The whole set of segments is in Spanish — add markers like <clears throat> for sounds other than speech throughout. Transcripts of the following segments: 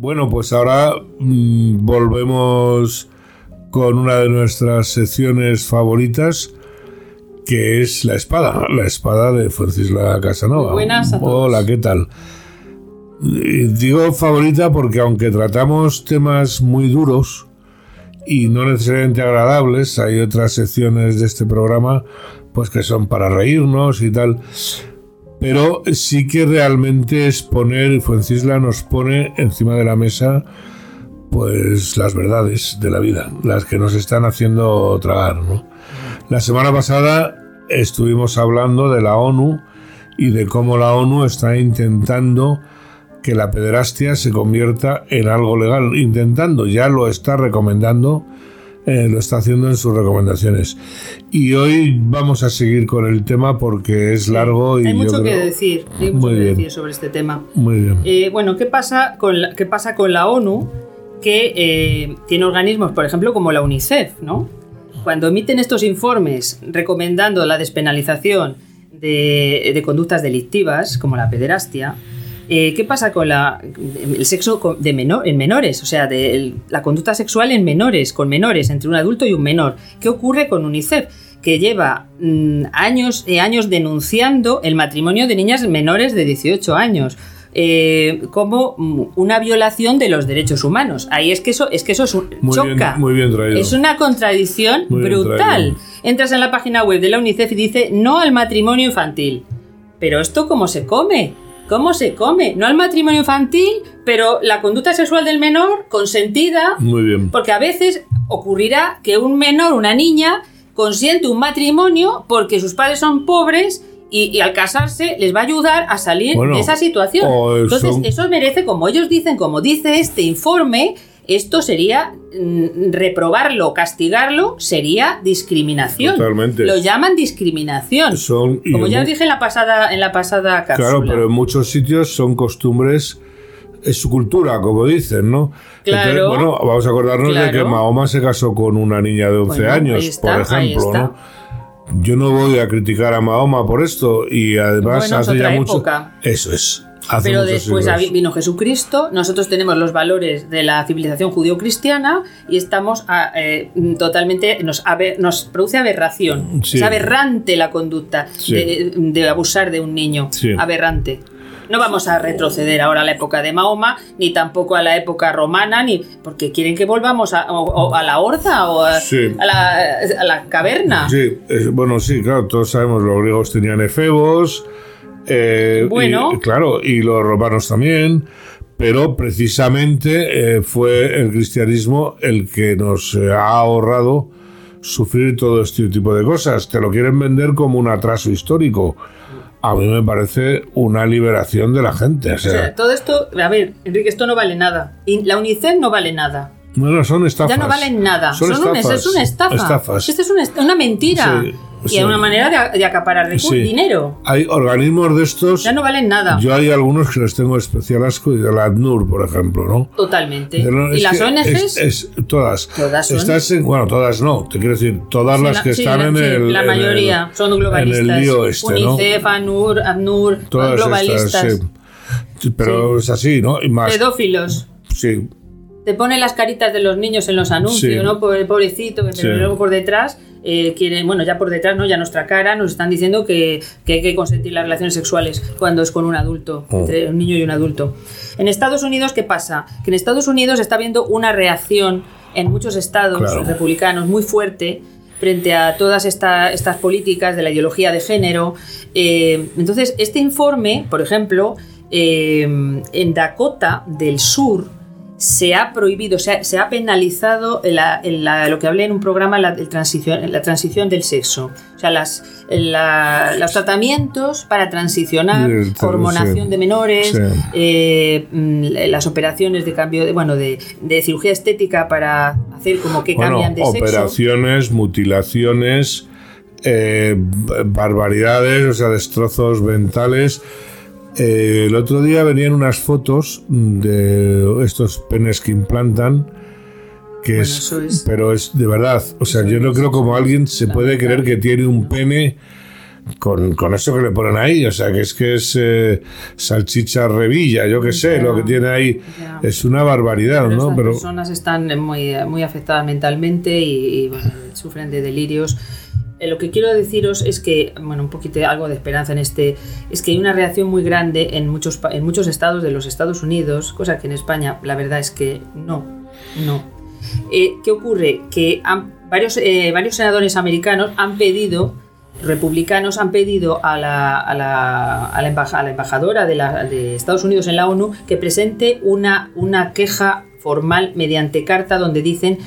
Bueno, pues ahora mm, volvemos con una de nuestras secciones favoritas, que es la espada, la espada de Francisla Casanova. buenas a todos. Hola, ¿qué tal? Digo favorita porque aunque tratamos temas muy duros y no necesariamente agradables, hay otras secciones de este programa pues que son para reírnos y tal. Pero sí que realmente es poner, y Fuencisla nos pone encima de la mesa pues las verdades de la vida, las que nos están haciendo tragar. ¿no? La semana pasada estuvimos hablando de la ONU y de cómo la ONU está intentando que la pederastia se convierta en algo legal, intentando, ya lo está recomendando, eh, lo está haciendo en sus recomendaciones. Y hoy vamos a seguir con el tema porque es largo y hay mucho yo que creo- decir, hay mucho Muy que bien. decir sobre este tema. Muy bien. Eh, bueno, ¿qué pasa, con la, ¿qué pasa con la ONU? Que eh, tiene organismos, por ejemplo, como la UNICEF, ¿no? Cuando emiten estos informes recomendando la despenalización de, de conductas delictivas, como la pederastia, eh, ¿qué pasa con la, el sexo co- de menor, en menores? O sea, de el- la conducta sexual en menores, con menores, entre un adulto y un menor. ¿Qué ocurre con UNICEF? Que lleva mm, años y años denunciando el matrimonio de niñas menores de 18 años. eh, como mm, una violación de los derechos humanos. Ahí es que eso es que eso es un, Muy choca. bien, muy bien traído. Es una contradicción Muy brutal. Entras en la página web de la UNICEF y dice no al matrimonio infantil. Pero esto cómo se come? ¿Cómo se come? No al matrimonio infantil, pero la conducta sexual del menor consentida, Muy bien. porque a veces ocurrirá que un menor, una niña, consiente un matrimonio porque sus padres son pobres y, y al casarse les va a ayudar a salir Bueno, de esa situación. o Entonces, eso merece, como ellos dicen, como dice este informe, esto sería mm, reprobarlo, castigarlo, sería discriminación. Totalmente. Lo llaman discriminación. Son, como ya os dije en la pasada, en la pasada cápsula. Claro, pero en muchos sitios son costumbres, es su cultura, como dicen, ¿no? Claro. bueno, vamos a acordarnos de que. Mahoma se casó con una niña de 11 Bueno, años, está, por ejemplo. ¿no? Yo no voy a criticar a Mahoma por esto y además Bueno, hace ya mucho. época. Eso es. hace Pero después siglos. vino Jesucristo, nosotros tenemos los valores de la civilización judío-cristiana y estamos a- eh, totalmente, nos, abe- nos produce aberración. Sí. Es aberrante la conducta Sí. de, de abusar de un niño. Sí. Aberrante. No vamos a retroceder ahora a la época de Mahoma, ni tampoco a la época romana, ni porque quieren que volvamos a, o- a la horda o a, Sí. a la, a la caverna. Sí, bueno, sí, claro, todos sabemos, los griegos tenían efebos, eh, Bueno. y, claro, y los romanos también, pero precisamente eh, fue el cristianismo el que nos eh, ha ahorrado sufrir todo este tipo de cosas. Te lo quieren vender como un atraso histórico. A mí me parece una liberación de la gente. O O sea, todo esto, a ver, Enrique, esto no vale nada. La UNICEF no vale nada. no, no, son estafas. Ya no valen nada. Son Son un- estafas. es una estafa. Estafas. Esto es una, una mentira. Sí, y sí. es una manera de, de acaparar Sí. dinero. Hay organismos de estos. Ya no valen nada. Yo hay algunos que les tengo especial asco, y de la ACNUR, por ejemplo, ¿no? Totalmente. ¿Y las ONGs? es- es- todas. Todas son. Estás en- bueno, todas no, te quiero decir, todas Sí, las la- que están en el. la en mayoría el- son globalistas. En el lío este, ¿no? UNICEF, ANUR, ACNUR, Todas globalistas. estas, Pero es así, ¿no? Y más. Pedófilos. Sí, Te ponen las caritas de los niños en los anuncios, Sí. ¿no? Pobre- Pobrecito, pero Sí. luego por detrás eh, quieren, bueno, ya por detrás, ¿no? Ya nuestra cara nos están diciendo que, que hay que consentir las relaciones sexuales cuando es con un adulto, Oh. entre un niño y un adulto. En Estados Unidos, ¿qué pasa? Que en Estados Unidos está habiendo una reacción en muchos estados Claro. republicanos muy fuerte frente a todas esta- estas políticas de la ideología de género. Eh, entonces, este informe, por ejemplo, eh, en Dakota del Sur, se ha prohibido, se ha, se ha penalizado la- la- lo que hablé en un programa, la, el transición, la transición del sexo. O sea, las, la- los tratamientos para transicionar, sí. hormonación de menores, Sí. eh, mm, las operaciones de cambio, de, bueno, de, de cirugía estética para hacer como que bueno, cambian de sexo. operaciones, mutilaciones, eh, barbaridades, o sea, destrozos mentales. Eh, el otro día venían unas fotos de estos penes que implantan, que Bueno, es, pero es de verdad, o sea, yo no creo como alguien se puede creer que tiene un pene con, con eso que le ponen ahí. O sea, que es que es eh, salchicha revilla, yo qué sé, lo que tiene ahí es una barbaridad, Pero ¿no? estas Pero personas están muy, muy afectadas mentalmente y, y, bueno, sufren de delirios. Eh, lo que quiero deciros es que, bueno, un poquito algo de esperanza en este, es que hay una reacción muy grande en muchos, en muchos estados de los Estados Unidos, cosa que en España la verdad es que no, no. Eh, ¿Qué ocurre? Que varios, eh, varios senadores americanos han pedido, republicanos han pedido a la, a la, a la embajadora de, de Estados Unidos en la ONU que presente una, una queja formal mediante carta donde dicen,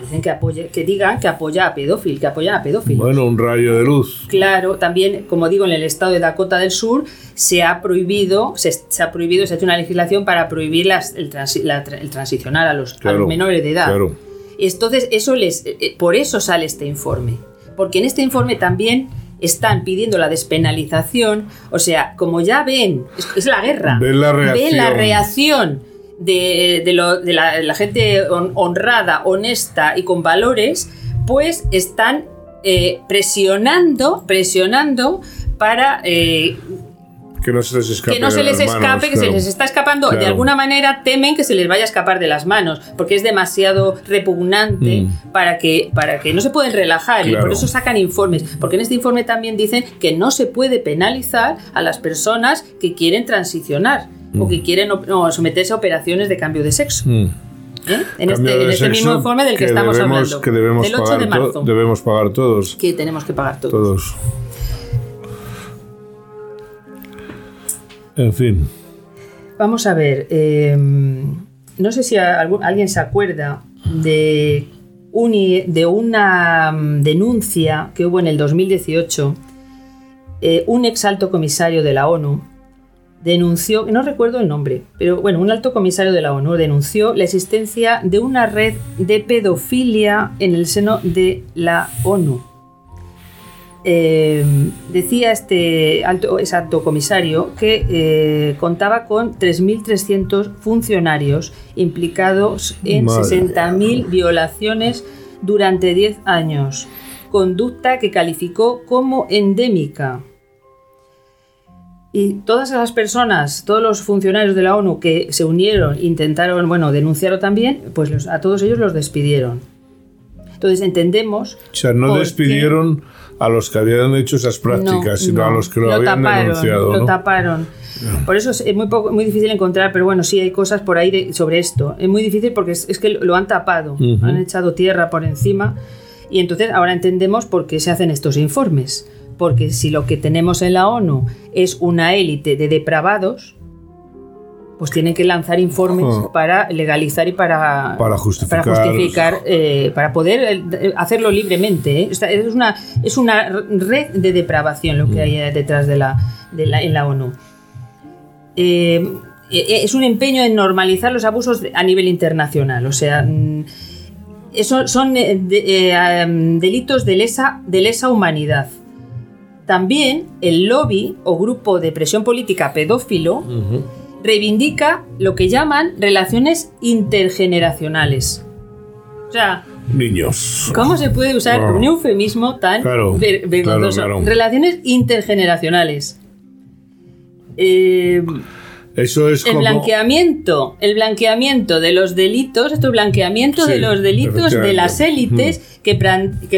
dicen que, que digan que apoya a pedófilos, que apoyan a pedófilos. bueno, un rayo de luz. Claro, también, como digo, en el estado de Dakota del Sur se ha prohibido, se, se ha prohibido, se ha hecho una legislación para prohibir las- el, transi- la el transicionar a los, a Claro, los menores de edad. claro. Entonces, eso les, eh, eh, por eso sale este informe. Porque en este informe también están pidiendo la despenalización. O sea, como ya ven, es, es la guerra. Ven la Ven la reacción. De, de lo- de la, la gente hon- honrada, honesta y con valores, pues están eh, presionando, presionando para eh, Que no se les escape. que no se les manos, se está escapando. De alguna manera temen que se les vaya a escapar de las manos, porque es demasiado repugnante Mm. para, que, para que no se pueden relajar. Y por eso sacan informes. Porque en este informe también dicen que no se puede penalizar a las personas que quieren transicionar o que quieren op- o someterse a operaciones de cambio de sexo. Mm. ¿eh? En este, en este mismo informe del que, estamos debemos, hablando. Que debemos del 8 pagar de marzo. debemos pagar todos. Que tenemos que pagar todos. Todos. En fin. Vamos a ver, eh, no sé si algún- alguien se acuerda de, un i- de una mm, denuncia que hubo en el 2018. Eh, un ex alto comisario de la ONU denunció, no recuerdo el nombre, pero bueno, un alto comisario de la ONU denunció la existencia de una red de pedofilia en el seno de la ONU. Eh, decía este alto, ese alto comisario que eh, contaba con 3.300 funcionarios implicados en Madre 60.000 violaciones durante 10 años, conducta que calificó como endémica. Y todas esas personas, todos los funcionarios de la ONU que se unieron, intentaron, bueno, denunciarlo también, pues los- a todos ellos los despidieron. Entonces entendemos O sea, no despidieron a los que habían hecho esas prácticas, sino no, a los que lo, habían taparon, denunciado. Lo ¿no? taparon. Por eso es muy, poco, muy difícil encontrar, pero bueno, sí hay cosas por ahí de- sobre esto. Es muy difícil porque es, es que lo han tapado, han echado tierra por encima y entonces ahora entendemos por qué se hacen estos informes. Porque si lo que tenemos en la ONU es una élite de depravados, pues tienen que lanzar informes para legalizar y para, Para justificar- para, justificar, eh, para poder eh, hacerlo libremente. ¿eh? O sea, es, una, es una red de depravación lo que hay eh, detrás de la, de la, en la ONU. Eh, es un empeño en normalizar los abusos a nivel internacional. O sea, mm, eso son de- delitos de lesa, de lesa humanidad. También el lobby o grupo de presión política pedófilo reivindica lo que llaman relaciones intergeneracionales. O sea, Niños. ¿cómo se puede usar Wow. un eufemismo tan Claro, ver- vergonzoso? claro, claro. Relaciones intergeneracionales. Eh, Eso es el como. blanqueamiento, el blanqueamiento de los delitos, esto es blanqueamiento Sí, de los delitos de las élites que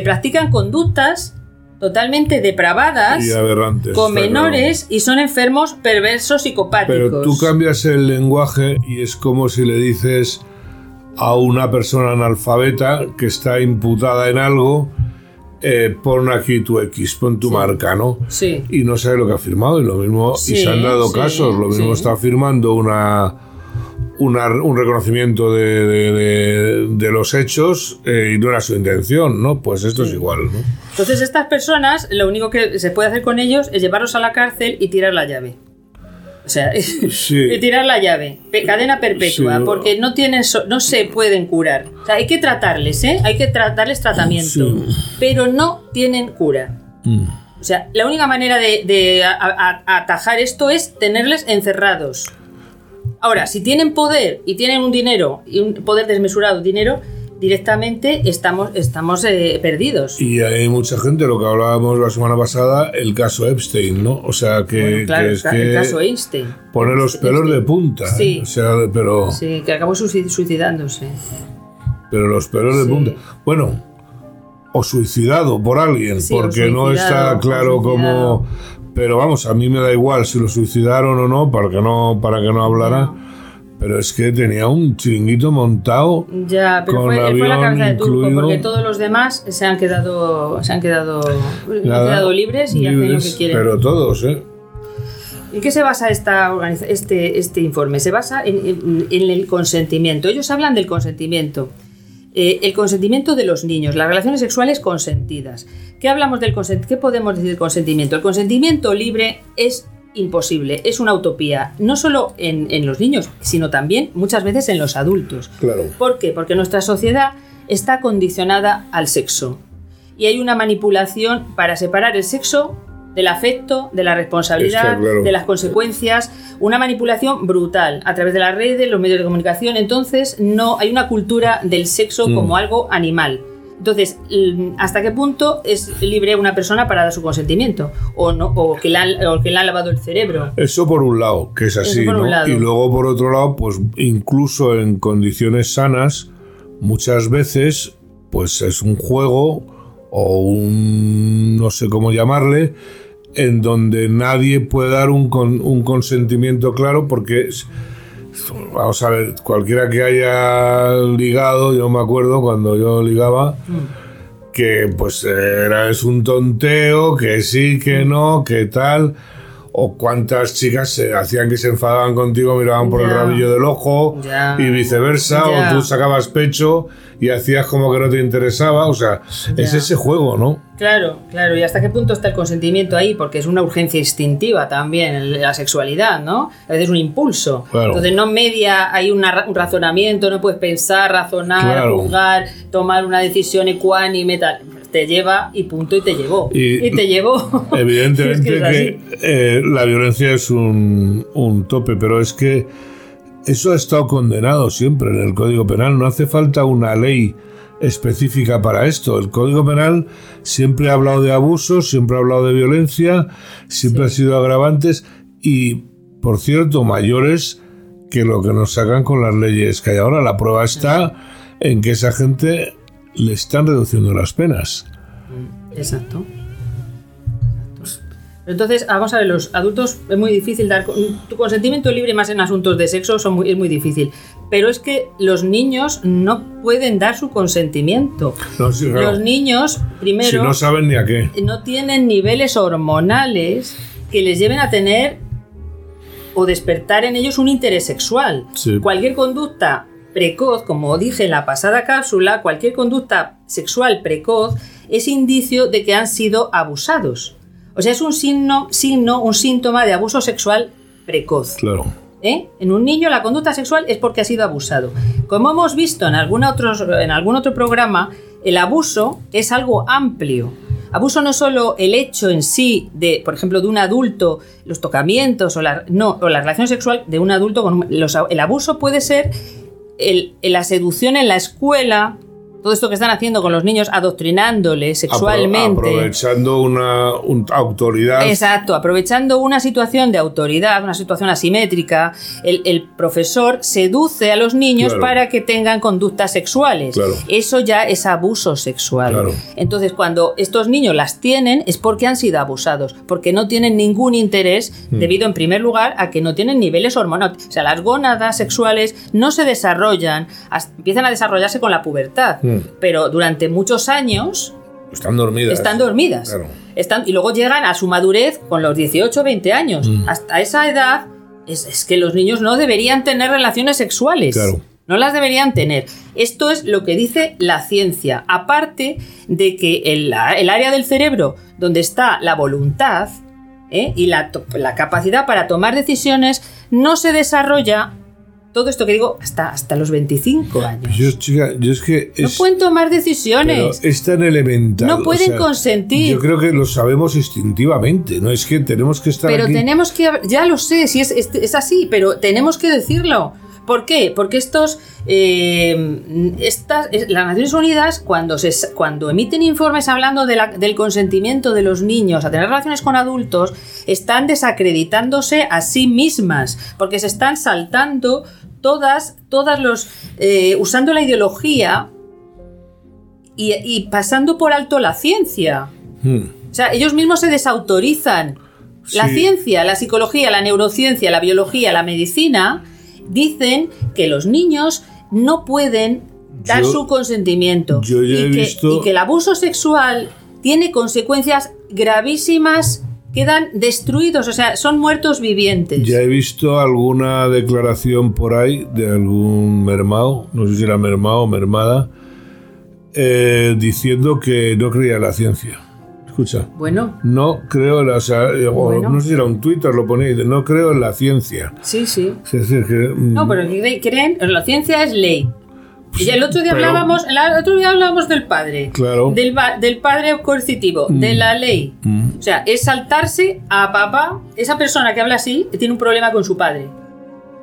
practican conductas totalmente depravadas Y aberrantes. con claro. menores y son enfermos perversos psicopáticos. Pero tú cambias el lenguaje y es como si le dices a una persona analfabeta que está imputada en algo, eh, pon aquí tu X, pon tu marca, ¿no? Sí. Y no sabe lo que ha firmado. Y lo mismo, Sí, y se han dado sí, casos, lo mismo está firmando una, una- un reconocimiento de, de- de- de los hechos eh, y no era su intención, ¿no? Pues esto es igual, ¿no? Entonces estas personas, lo único que se puede hacer con ellos es llevarlos a la cárcel y tirar la llave. O sea, <laughs> Sí. y tirar la llave, cadena perpetua, Sí. porque no tienen, so- no se pueden curar. O sea, hay que tratarles, ¿eh? Hay que tra- darles tratamiento, pero no tienen cura. Mm. O sea, la única manera de, de a- a- atajar esto es tenerles encerrados. Ahora, si tienen poder y tienen un dinero, y un poder desmesurado, dinero, directamente estamos, estamos eh, perdidos. Y hay mucha gente, lo que hablábamos la semana pasada, el caso Epstein, ¿no? O sea, que, Bueno, claro, que es el que caso Einstein. pone los pelos de punta. ¿eh? Sí. O sea, pero, Sí, que acabó suicid- suicidándose. pero los pelos de punta. Bueno, o suicidado por alguien, Sí, porque no está claro cómo. Pero vamos, a mí me da igual si lo suicidaron o no, para que no, para que no hablara. Pero es que tenía un chiringuito montado. Ya, pero Con fue, fue la cabeza de turco, porque todos los demás se han quedado, se han quedado, han nada, quedado libres y hacen lo que quieren. Pero todos, ¿eh? ¿En qué se basa esta este, este informe? Se basa en, en- en el consentimiento. Ellos hablan del consentimiento. Eh, el consentimiento de los niños, las relaciones sexuales consentidas. ¿Qué hablamos del consentimiento? ¿Qué podemos decir del consentimiento? El consentimiento libre es imposible, es una utopía, no solo en, en los niños, sino también muchas veces en los adultos. Claro. ¿Por qué? Porque nuestra sociedad está condicionada al sexo. Y hay una manipulación para separar el sexo del afecto, de la responsabilidad, claro. de las consecuencias, una manipulación brutal a través de las redes, los medios de comunicación. Entonces, no hay una cultura del sexo Mm. como algo animal. Entonces, mm, ¿hasta qué punto es libre una persona para dar su consentimiento? O no, o que le han, o que le han lavado el cerebro. Eso por un lado, que es así, ¿no? Y luego por otro lado, pues incluso en condiciones sanas, muchas veces, pues es un juego o un no sé cómo llamarle, en donde nadie puede dar un, con- un consentimiento claro porque es- vamos a ver, cualquiera que haya ligado, yo me acuerdo cuando yo ligaba, que pues era es un tonteo, que sí, que no, que tal, o cuántas chicas se hacían que se enfadaban contigo, miraban por el rabillo del ojo y viceversa, o tú sacabas pecho y hacías como que no te interesaba, o sea, es ese juego, ¿no? Claro, claro. ¿Y hasta qué punto está el consentimiento ahí? Porque es una urgencia instintiva también, la sexualidad, ¿no? A veces es un impulso. Claro. Entonces no media, hay una un razonamiento, no puedes pensar, razonar, Claro. juzgar, tomar una decisión ecuánime, tal. Te lleva y punto y te llevó. Y- Y, te llevó. <laughs> Evidentemente <laughs> Es que es que, eh, la violencia es un, un tope, pero es que eso ha estado condenado siempre en el Código Penal. No hace falta una ley específica para esto. El Código Penal siempre ha hablado de abusos, siempre ha hablado de violencia, siempre ha sido agravantes y, por cierto, mayores que lo que nos sacan con las leyes que hay ahora. La prueba está en que esa gente le están reduciendo las penas. Exacto. Entonces, vamos a ver, los adultos es muy difícil dar tu consentimiento libre más en asuntos de sexo son muy- es muy difícil. Pero es que los niños no pueden dar su consentimiento. No, sí, claro. Los niños, primero, Si no saben ni a qué. no tienen niveles hormonales que les lleven a tener o despertar en ellos un interés sexual. Sí. Cualquier conducta precoz, como dije en la pasada cápsula, cualquier conducta sexual precoz es indicio de que han sido abusados. O sea, es un signo, signo un síntoma de abuso sexual precoz. Claro. ¿eh? En un niño la conducta sexual es porque ha sido abusado. Como hemos visto en algún otro, en algún otro programa, el abuso es algo amplio. Abuso no es solo el hecho en sí de, por ejemplo, de un adulto, los tocamientos o la, no, o la relación sexual de un adulto con los- el abuso puede ser el- la seducción en la escuela, todo esto que están haciendo con los niños, adoctrinándoles sexualmente. Apro- aprovechando una un- autoridad. Exacto, aprovechando una situación de autoridad, una situación asimétrica, el, el profesor seduce a los niños Claro. para que tengan conductas sexuales. Claro. Eso ya es abuso sexual. Claro. Entonces, cuando estos niños las tienen, es porque han sido abusados, porque no tienen ningún interés, Hmm. debido en primer lugar a que no tienen niveles hormonales. O sea, las gónadas sexuales no se desarrollan, empiezan a desarrollarse con la pubertad, Pero durante muchos años Están dormidas. están dormidas. Claro. Están, y luego llegan a su madurez con los 18 o 20 años. Mm. Hasta esa edad es, es que los niños no deberían tener relaciones sexuales. Claro. No las deberían tener. Esto es lo que dice la ciencia. Aparte de que el, área del cerebro donde está la voluntad ¿eh? y la, la capacidad para tomar decisiones no se desarrolla, todo esto que digo, hasta, hasta los 25 años. Yo, chica, yo es que no pueden tomar pero decisiones. es tan elemental. No o pueden sea, consentir. Yo creo que lo sabemos instintivamente. No es que tenemos que estar Pero aquí. tenemos que, ya lo sé, si es, es, es así, pero tenemos que decirlo. ¿Por qué? Porque estos, eh, estas, es- las Naciones Unidas, cuando, se, cuando emiten informes hablando de la- del consentimiento de los niños a tener relaciones con adultos, están desacreditándose a sí mismas, porque se están saltando todas, todas los, eh, usando la ideología y, y pasando por alto la ciencia. Hmm. O sea, ellos mismos se desautorizan. La ciencia, la psicología, la neurociencia, la biología, la medicina dicen que los niños no pueden dar Yo- su consentimiento yo ya y, he que, visto- y que el abuso sexual tiene consecuencias gravísimas, quedan destruidos, o sea, son muertos vivientes. Ya he visto alguna declaración por ahí de algún mermao, no sé si era mermao o mermada, eh, diciendo que no creía en la ciencia. Escucha, Bueno, no creo en la, o sea, Bueno. no sé si era un Twitter, lo dice, no creo en la ciencia. sí, sí. Es decir, que... mm, No, pero creen, la ciencia es ley. Y el otro día Pero- hablábamos, el otro día hablábamos del padre. Claro. Del, del padre coercitivo, de la ley. Mm. O sea, es saltarse a papá. Esa persona que habla así tiene un problema con su padre.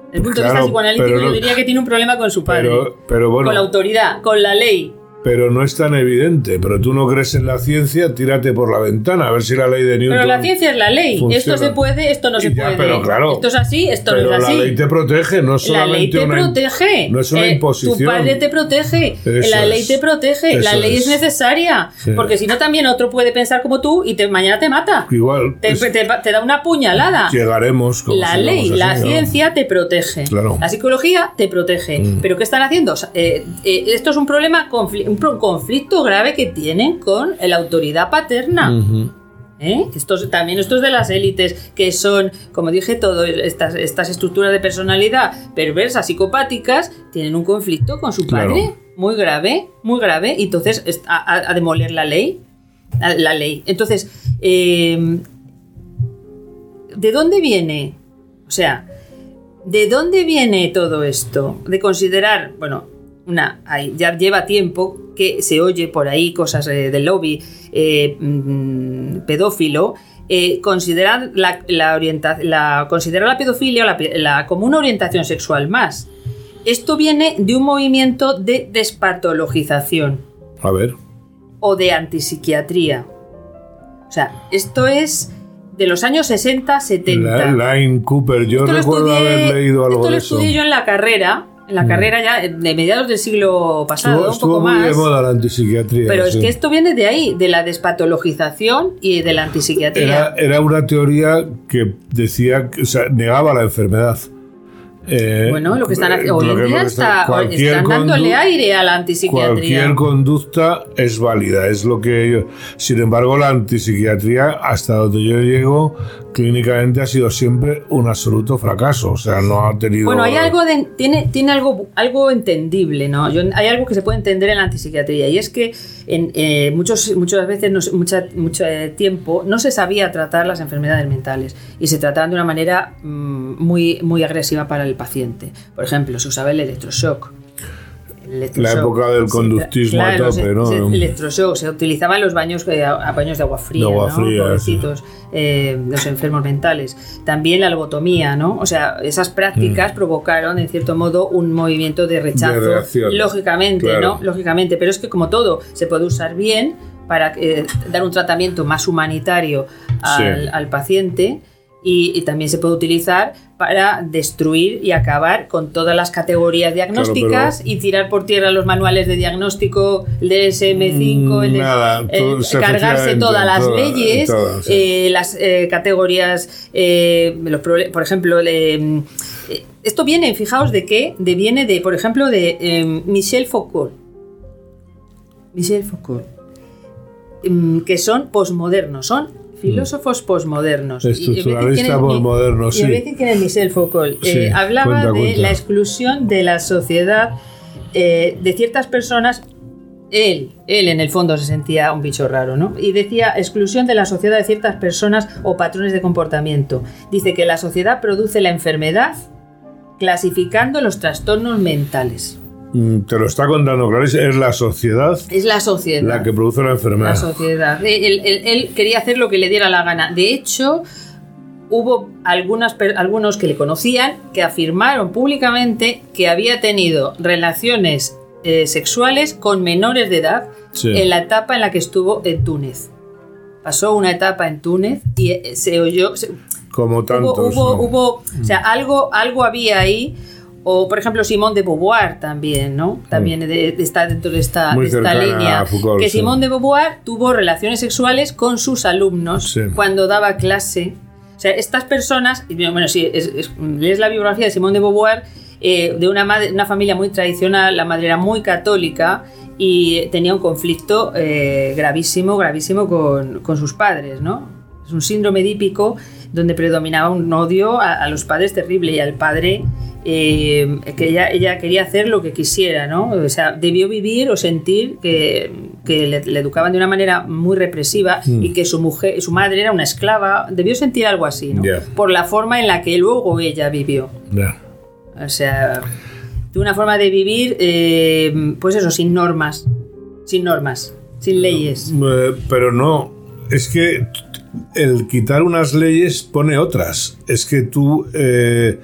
Desde el punto de vista psicoanalítico, yo diría que tiene un problema con su padre. pero, pero bueno, con la autoridad, con la ley. Pero no es tan evidente. Pero tú no crees en la ciencia, tírate por la ventana, a ver si la ley de Newton... Pero la ciencia es la ley. funciona. Esto se puede, esto no se Ya, puede. pero claro. Esto es así, esto Pero no es la así. ley te protege, no es La ley solamente te una... protege. no es una Eh, imposición. Tu padre te protege. Eso la ley es. te protege. la ley es, es. necesaria. Sí. Porque si no, también otro puede pensar como tú y te, mañana te mata. Igual, Te, te- te da una puñalada. llegaremos... como La ley, así, la ¿no? ciencia te protege. Claro. La psicología te protege. Mm. Pero ¿qué están haciendo? Eh, eh, esto es un problema, un conflicto grave que tienen con la autoridad paterna. ¿Eh? Estos, también estos de las élites, que son, como dije todo, estas, estas estructuras de personalidad perversas, psicopáticas, tienen un conflicto con su Claro. padre muy grave, muy grave, y entonces a, a- a demoler la ley. a- La ley. Entonces, eh, ¿de dónde viene? O sea, ¿de dónde viene todo esto? De considerar, bueno, una, ya lleva tiempo que se oye por ahí cosas eh, del lobby eh, mm, pedófilo. eh, considerar la, la, orienta- la- considerar la pedofilia la la- como una orientación sexual más. Esto viene de un movimiento de despatologización A ver. o de antipsiquiatría. O sea, esto es de los años 60, 70. La, Line Cooper, yo Esto recuerdo estudié- haber leído algo esto lo de eso. estudié yo en la carrera, en la Mm. carrera ya de mediados del siglo pasado, Estuvo, un estuvo poco muy más. de moda la antipsiquiatría. Pero es que esto viene de ahí, de la despatologización y de la antipsiquiatría. era, era una teoría que decía, o sea, negaba la enfermedad. Eh, bueno, lo que están haciendo hoy en día está, están dándole aire a la antipsiquiatría. Cualquier conducta es válida, es lo que yo. Sin embargo, la antipsiquiatría, hasta donde yo llego, clínicamente ha sido siempre un absoluto fracaso. O sea, no ha tenido. Bueno, hay algo de, tiene, tiene algo, algo entendible, ¿no? Yo- hay algo que se puede entender en la antipsiquiatría y es que en, eh, muchos, muchas veces, no mucha, mucho tiempo, no se sabía tratar las enfermedades mentales y se trataban de una manera mm, muy, muy agresiva para el paciente. Por ejemplo, se usaba el electroshock. El La época del conductismo a tope, se- ¿no? se- electroshock, se utilizaban los baños, eh, a- a baños de agua fría, De agua ¿no? fría, Pobrecitos, eh, los enfermos mentales. También la lobotomía, ¿no? O sea, esas prácticas provocaron, en cierto modo, un movimiento de rechazo. Mm. De. Lógicamente, Claro. ¿no? Lógicamente, pero es que como todo se puede usar bien para eh, dar un tratamiento más humanitario al, Sí. al paciente. Y, y también se puede utilizar para destruir y acabar con todas las categorías diagnósticas y tirar por tierra los manuales de diagnóstico, el DSM-5, el de- Nada, eh, cargarse todas las leyes, sí. eh, las eh, categorías, eh, los por ejemplo, le- eh, esto viene, fijaos de qué, de, viene de, por ejemplo, de eh, Michel Foucault. Michel Foucault. Mm, que son posmodernos, son filósofos posmodernos. Y- y voy a decir quién Estructuralista es- posmoderno, y sí. decir quién es Michel Foucault. Sí, Eh, hablaba cuenta, de cuenta. la exclusión de la sociedad eh, de ciertas personas. Él, él en el fondo se sentía un bicho raro, ¿no? Y decía exclusión de la sociedad de ciertas personas o patrones de comportamiento. Dice que la sociedad produce la enfermedad clasificando los trastornos mentales. Mm, Te lo está contando, claro, es- la sociedad Es la sociedad. la que produce la La enfermedad. sociedad. Él, él- él quería hacer lo que le diera la gana. De hecho, hubo algunas, algunos que le conocían que afirmaron públicamente que había tenido relaciones eh, sexuales con menores de edad en la etapa en la que estuvo en Túnez. Pasó una etapa en Túnez y eh, se oyó... Como tantos. Hubo, hubo, o sea, algo, algo había ahí. O, por ejemplo, Simón de Beauvoir también, ¿no? También está dentro de esta, línea. que Simón de Beauvoir tuvo relaciones sexuales con sus alumnos cuando daba clase o sea, estas personas, bueno, si es, lees la biografía de Simón de Beauvoir, eh, de una, madre, una familia muy tradicional, la madre era muy católica y tenía un conflicto eh, gravísimo, gravísimo con, con, sus padres, ¿no? Es un síndrome dípico donde predominaba un odio a, los padres terrible y al padre eh, que ella, ella, quería hacer lo que quisiera, ¿no? O sea, debió vivir o sentir que, que le, educaban de una manera muy represiva y hmm. que su mujer, su madre era una esclava, debió sentir algo así, ¿no? Por la forma en la que luego ella vivió. O sea, de una forma de vivir, eh, pues eso, sin normas, sin normas, sin leyes. Eh, pero no, es que el quitar unas leyes pone otras. Es que tú, eh,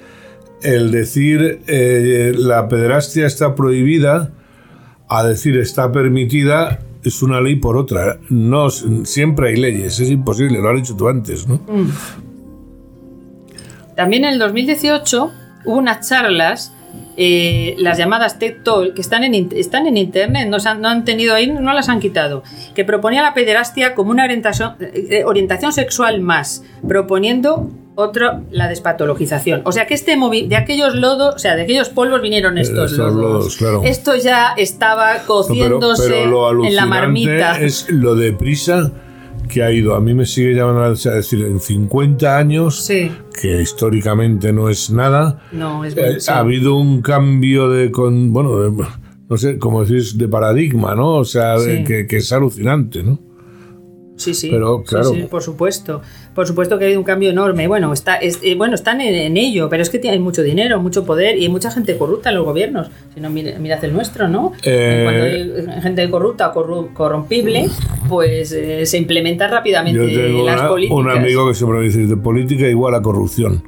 el decir eh, la pederastia está prohibida, a decir está permitida, es una ley por otra. No, siempre hay leyes, es imposible, lo has dicho tú antes, ¿no? Mm. También en el 2018 hubo unas charlas eh, las llamadas TED Talk, que están en, están en internet, no, han, no, han, tenido ahí, no las han quitado, que proponía la pederastia como una orientación, eh, orientación sexual más, proponiendo otro, la despatologización. O sea que este de aquellos lodos, o sea, de aquellos polvos vinieron estos lodos. Esto ya estaba cociéndose en la marmita. Es lo deprisa que ha ido. A mí me sigue llamando a decir, en 50 años, que históricamente no es nada, eh, ha habido un cambio de, con, bueno, no sé, como decís, de paradigma, ¿no? O sea, que, que, es alucinante, ¿no? Sí, sí. Pero, claro. Sí, por supuesto. Por supuesto que ha habido un cambio enorme. Bueno, está, eh, bueno están en, ello, pero es que hay mucho dinero, mucho poder y hay mucha gente corrupta en los gobiernos. Si no, mirad el nuestro, ¿no? Eh, Cuando hay gente corrupta o corrompible, pues eh, se implementa rápidamente las políticas. Un amigo que siempre dice: de política igual a corrupción.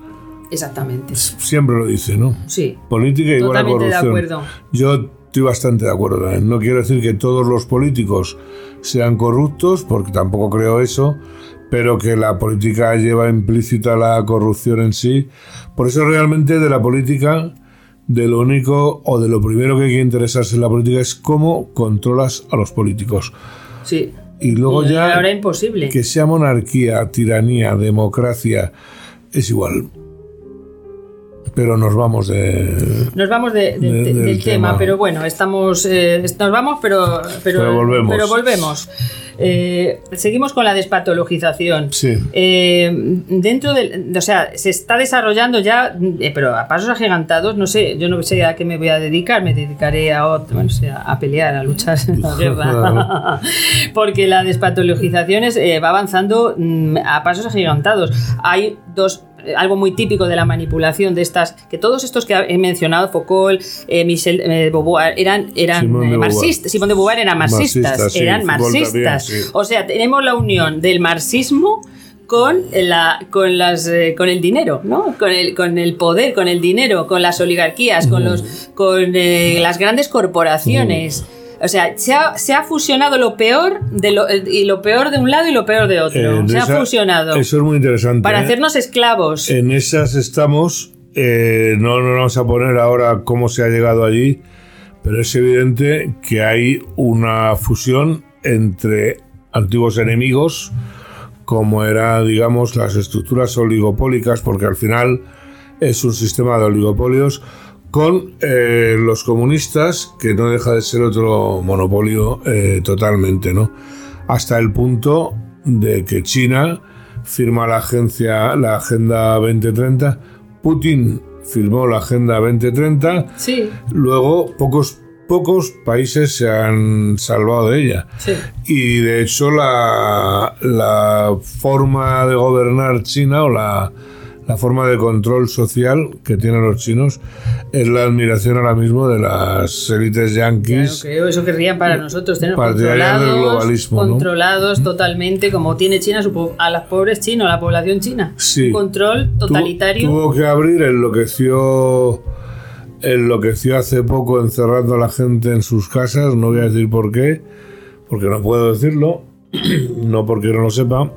Exactamente. Siempre lo dice, ¿no? Sí. Política igual a corrupción. de acuerdo. Yo estoy bastante de acuerdo. No quiero decir que todos los políticos sean corruptos, porque tampoco creo eso, pero que la política lleva implícita la corrupción en sí. Por eso realmente de la política, de lo único o de lo primero que hay que interesarse en la política es cómo controlas a los políticos. Sí. Y luego ya... Ahora imposible. Que sea monarquía, tiranía, democracia, es igual pero nos vamos de nos vamos del, tema, pero bueno estamos eh, nos vamos pero pero, volvemos, pero volvemos. Eh, seguimos con la despatologización. Sí. Eh, dentro del o sea se está desarrollando ya pero a pasos agigantados no sé yo no sé a qué me voy a dedicar me dedicaré a otro, bueno, a pelear a luchar en <laughs> la guerra <laughs> porque la despatologización va avanzando mm, a pasos agigantados. Hay dos algo muy típico de la manipulación de estas, que todos estos que he mencionado, Foucault, eh, Michel eh, Beauvoir, eran, eran eh, marxistas, Simón de Beauvoir eran marxistas, eran marxistas. O sea, tenemos la unión del marxismo con la con las con el dinero no con el con el poder con el dinero con las oligarquías con los con las grandes corporaciones o sea, se ha, fusionado lo peor de lo, y lo peor de un lado y lo peor de otro. Eh, se ha fusionado. Eso es muy interesante. Para ¿eh? hacernos esclavos. En esas estamos. Eh, no nos vamos a poner ahora cómo se ha llegado allí, pero es evidente que hay una fusión entre antiguos enemigos, como era, digamos, las estructuras oligopólicas, porque al final es un sistema de oligopolios con eh, los comunistas, que no deja de ser otro monopolio eh, totalmente, ¿no? Hasta el punto de que China firma la agencia, la Agenda 2030, Putin firmó la Agenda 2030, sí. luego pocos pocos países se han salvado de ella. Sí. Y de hecho la, la forma de gobernar China o la, la forma de control social que tienen los chinos es la admiración ahora mismo de las élites yanquis. Claro, creo, eso querrían para nosotros, tener controlados, globalismo, ¿no? controlados totalmente, como tiene China a los pobres chinos, a la población china. Sí. Un control totalitario. tuvo que abrir, enloqueció, enloqueció hace poco encerrando a la gente en sus casas. No voy a decir por qué, porque no puedo decirlo, <clears throat> no porque no lo sepa.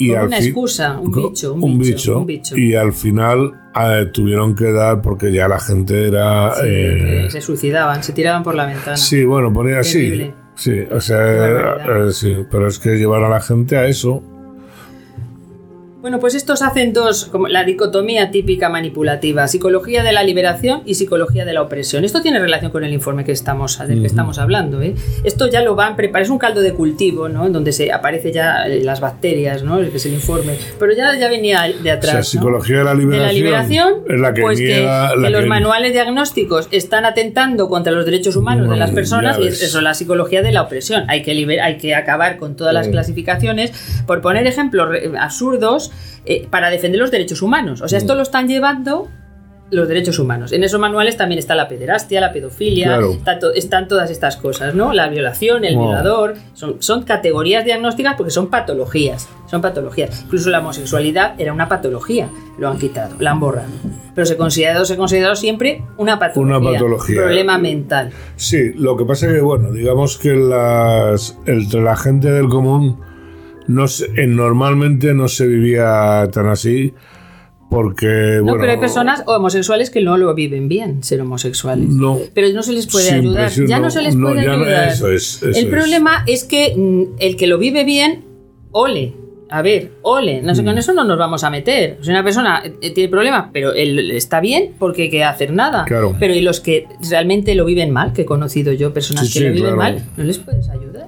Y una excusa, un bicho, un bicho, un bicho. Y al final eh, tuvieron que dar, porque ya la gente era. Sí, eh, se suicidaban, se tiraban por la ventana. Sí, bueno, ponía así. Sí, o sea, eh, sí, pero es que llevar a la gente a eso. Bueno, pues estos hacen dos, como la dicotomía típica manipulativa, psicología de la liberación y psicología de la opresión. Esto tiene relación con el informe que estamos, del que estamos hablando. ¿eh? Esto ya lo van preparar, es un caldo de cultivo, ¿no? En donde se aparece ya eh, las bacterias, ¿no? Que es el informe. Pero ya, ya venía de O sea, atrás. ¿no? psicología de la de liberación. la liberación, es la que pues que, niega- que la los que- manuales diagnósticos están atentando contra los derechos humanos de las personas y eso es la psicología de la opresión. Hay que, liber- hay que acabar con todas las clasificaciones por poner ejemplos re- eh, para defender los derechos humanos. O sea, Mm. esto lo están llevando los derechos humanos. En esos manuales también está la pederastia, la pedofilia, Claro. están todas estas cosas, ¿no? La violación, el Wow. violador, son, son categorías diagnósticas porque son patologías, son patologías. Incluso la homosexualidad era una patología, lo han quitado, la han borrado. Pero se ha considerado, se ha considerado siempre una patología, Una patología. un problema mental. Sí, lo que pasa es que, bueno, digamos que las, entre la gente del común no se- eh, normalmente no se vivía tan así porque, No, bueno... pero hay personas homosexuales que no lo viven bien, ser homosexuales. No, Pero no se les puede ayudar. Ya no, no, se les puede no- ayudar. eso es, eso el problema es que mm, el que lo vive bien, ole. A ver, ole. No sé, Mm. con eso no nos vamos a meter. Si una persona eh, tiene problemas, pero él está bien porque hay que hacer nada. Claro. Pero y los que realmente lo viven mal, que he conocido yo personas Sí, que sí, lo viven claro. mal, no les puedes ayudar.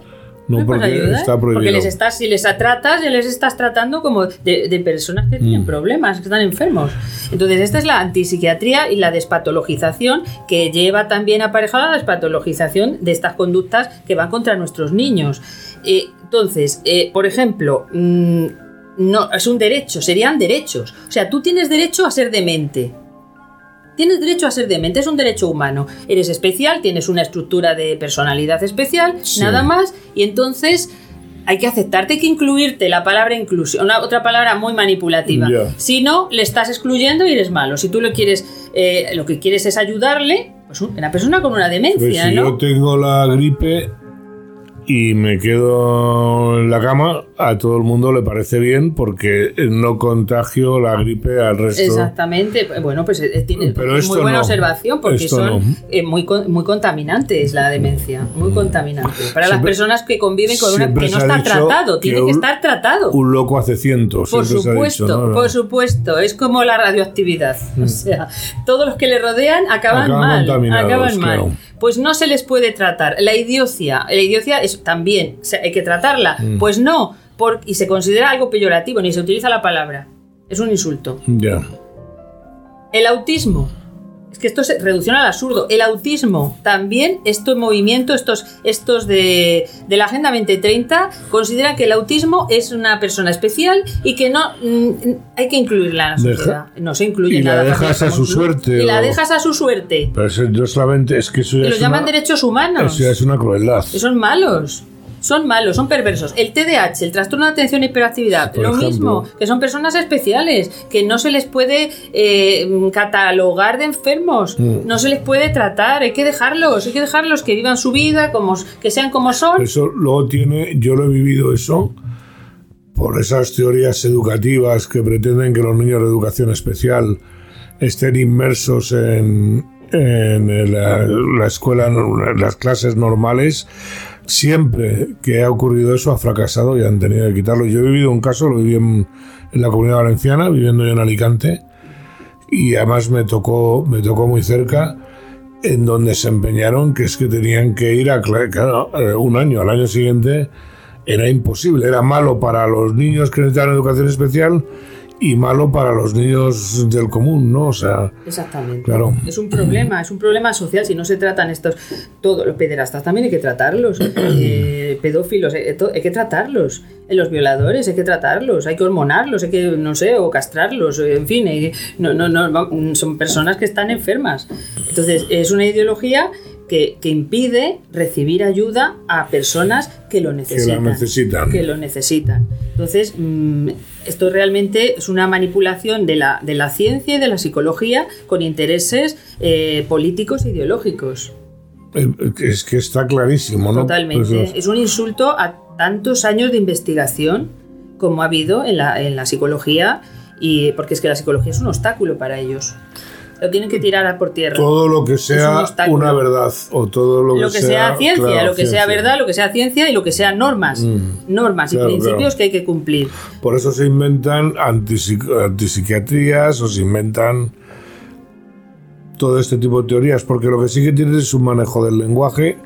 No, porque ayudar, está prohibido. Porque les estás, si les tratas, ya les estás tratando como de, de personas que tienen Mm. problemas, que están enfermos. Entonces, esta es la antipsiquiatría y la despatologización que lleva también aparejada la despatologización de estas conductas que van contra nuestros niños. Eh, entonces, eh, por ejemplo, mm, no, es un derecho, serían derechos. O sea, tú tienes derecho a ser demente. Tienes derecho a ser demente, es un derecho humano. Eres especial, tienes una estructura de personalidad especial, Sí. nada más, y entonces hay que aceptarte, hay que incluirte la palabra inclusión, una, otra palabra muy manipulativa. Ya. Si no, le estás excluyendo y eres malo. Si tú lo quieres, eh, lo que quieres es ayudarle, pues un- una persona con una Pues demencia, si ¿no? yo tengo la gripe y me quedo en la cama, a todo el mundo le parece bien porque no contagio la gripe al resto. Exactamente, bueno, pues eh, tiene Pero muy buena no. observación porque Esto son no. eh, muy, muy contaminantes la demencia, muy contaminante. Para las personas que conviven con una que no está tratado, tiene que estar tratado. Un loco hace cientos. Por supuesto, dicho, ¿no? por supuesto, es como la radioactividad. O sea, todos los que le rodean acaban, Acaban mal. Acaban mal. claro. Pues no se les puede tratar. La idiocia, la idiocia es también, o sea, hay que tratarla. Mm. Pues no, por- y se considera algo peyorativo, ni se utiliza la palabra. Es un insulto. Ya. El autismo. Es que esto es reducción al absurdo. El autismo también, este movimiento, estos, estos de, de la Agenda 2030, consideran que el autismo es una persona especial y que no mm, hay que incluirla en la Deja- sociedad. no se incluye y la nada. dejas fácil a su suerte, Y la o- dejas a su suerte. Pero eso solamente es que eso ya Y es los llaman una, derechos humanos. eso ya es una crueldad. Son malos. Son malos, son perversos. El TDAH, el trastorno de atención e hiperactividad, Por lo ejemplo. mismo, que son personas especiales, que no se les puede eh, catalogar de enfermos, Mm. no se les puede tratar, hay que dejarlos, hay que dejarlos que vivan su vida, como, que sean como son. Eso luego tiene, yo lo he vivido eso por esas teorías educativas que pretenden que los niños de educación especial estén inmersos en, en la, la escuela, en las clases normales. Siempre que ha ocurrido eso ha fracasado y han tenido que quitarlo. Yo he vivido un caso, lo viví en, la comunidad valenciana, viviendo yo en Alicante, y además me tocó, me tocó muy cerca en donde se empeñaron que es que tenían que ir a eh, un año, al año siguiente era imposible, era malo para los niños que necesitaban educación especial y malo para los niños del común, ¿no? O sea, Exactamente. Claro. Es un problema, es un problema social. Si no se tratan estos, todos los pederastas también hay que tratarlos. Eh, pedófilos, eh, to- hay que tratarlos. Eh, Los violadores hay que tratarlos, hay que hormonarlos, hay que, no sé, o castrarlos, en fin, no, no, no, son personas que están enfermas. Entonces, es una ideología que, que impide recibir ayuda a personas que lo necesitan. necesitan. Que lo necesitan. Entonces, mm, esto realmente es una manipulación de la, de la ciencia y de la psicología con intereses eh, políticos e ideológicos. eh, es que está clarísimo, ¿no? Totalmente. Pues, es un insulto a tantos años de investigación como ha habido en la, en la psicología, y porque es que la psicología es un obstáculo para ellos. Lo tienen que tirar por tierra. todo lo que sea una verdad o todo lo que, lo que sea, ciencia, claro, lo que sea verdad, lo que sea ciencia y lo que sea normas. Normas y Mm. Principios claro. que hay que cumplir. Por eso se inventan antipsic- antipsiquiatrías o se inventan todo este tipo de teorías, porque lo que sí que tienes es un manejo del lenguaje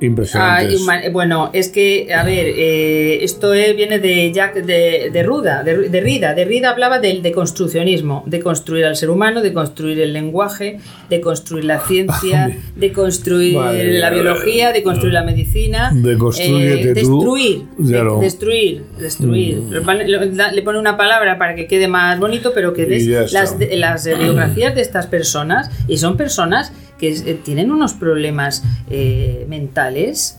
impresionante. Ah, bueno, es que, a ver, eh, esto eh, viene de Jack de, de Ruda, de, de Rida. De Rida hablaba del deconstruccionismo, de construir al ser humano, de construir el lenguaje, de construir la <laughs> ciencia, de construir la biología, de construir la medicina. Deconstrúyete eh, tú. destruir, de- Claro. Mm. destruir, destruir. Le- Le pone una palabra para que quede más bonito, pero que está. las, de- las <clears throat> biografías de estas personas y son personas que eh, tienen unos problemas eh, mentales.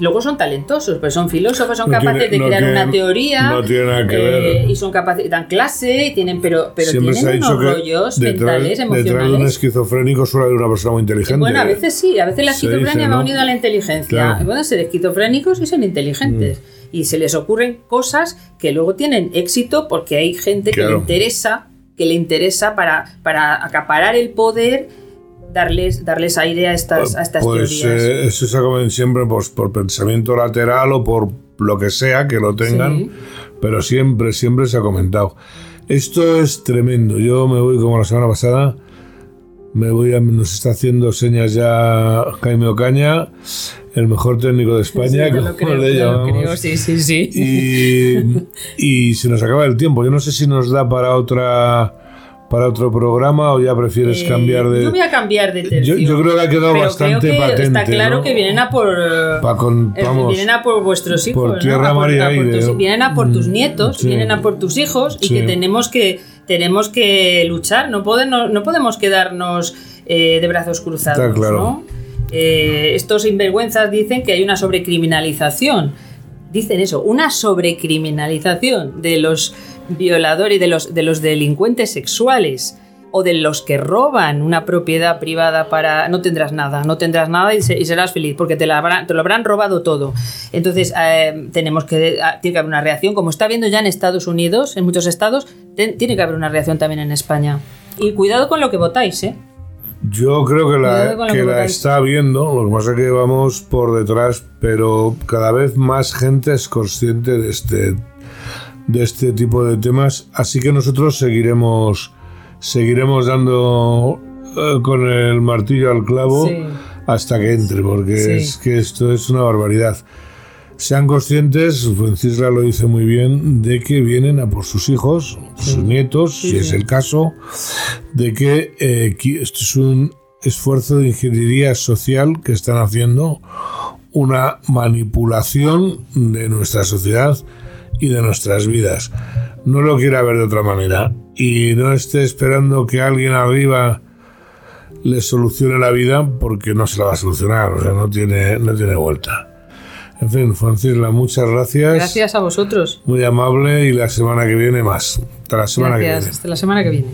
Luego son talentosos, pues son filósofos, son No capaces tiene- de no crear tiene- una teoría. no tiene nada que eh, ver. Y son capaces, dan clase, y tienen, pero, pero Siempre tienen unos rollos detrás, mentales, detrás de un emocionales. esquizofrénico suele haber una persona muy inteligente. Bueno, a veces sí, a veces la esquizofrenia dice, va unida a la inteligencia. Claro. Mm. Pueden ser esquizofrénicos y son inteligentes. Y se les ocurren cosas que luego tienen éxito porque hay gente que le Claro. interesa, que le interesa para, para acaparar el poder, darles, darles aire a estas, a estas pues teorías. eh, eso se comen siempre pues, por pensamiento lateral o por lo que sea que lo tengan, Sí. pero siempre, siempre se ha comentado. Esto es tremendo. Yo me voy como la semana pasada, me voy a, nos está haciendo señas ya Jaime Ocaña, el mejor técnico de España, Sí, como creo, le llamamos. sí, sí, sí. Y, y se nos acaba el tiempo. Yo no sé si nos da para otra para otro programa o ya prefieres Eh, cambiar de. Yo voy a cambiar de tercio. Yo- yo creo que ha quedado Pero bastante creo que patente, Está claro ¿no? que vienen a por. Pa' con- eh, vamos, vienen a por vuestros hijos. por tierra, A por- vienen a por tus Mm, nietos, sí. vienen a por tus hijos y Sí. que tenemos que tenemos que luchar. No podemos, no podemos quedarnos eh, de brazos cruzados. Está claro. ¿no? Eh, estos sinvergüenzas dicen que hay una sobrecriminalización. Dicen eso, una sobrecriminalización de los violadores de los, de los delincuentes sexuales o de los que roban una propiedad privada para no tendrás nada, no tendrás nada y, se- y serás feliz porque te, la habrán- te lo habrán robado todo. Entonces eh, tenemos que ah, tiene que haber una reacción, como está viendo ya en Estados Unidos, en muchos estados, tiene que haber una reacción también en España. Y cuidado con lo que votáis, ¿eh? Yo creo que la, que que la está viendo, lo que pasa es que vamos por detrás, pero cada vez más gente es consciente de este, de este tipo de temas, así que nosotros seguiremos, seguiremos dando eh, con el martillo al clavo Sí. hasta que entre, porque Sí. es que esto es una barbaridad. Sean conscientes, Francisla lo dice muy bien, de que vienen a por sus hijos, sus nietos, Sí, si es el caso, de que eh, esto es un esfuerzo de ingeniería social que están haciendo, una manipulación de nuestra sociedad y de nuestras vidas. No lo quiera ver de otra manera y no esté esperando que alguien arriba le solucione la vida porque no se la va a solucionar, o sea, no tiene, no tiene vuelta. En fin, Francisla, muchas gracias. Gracias a vosotros. Muy amable y la semana que viene más. Hasta la semana que viene. Hasta la semana que viene.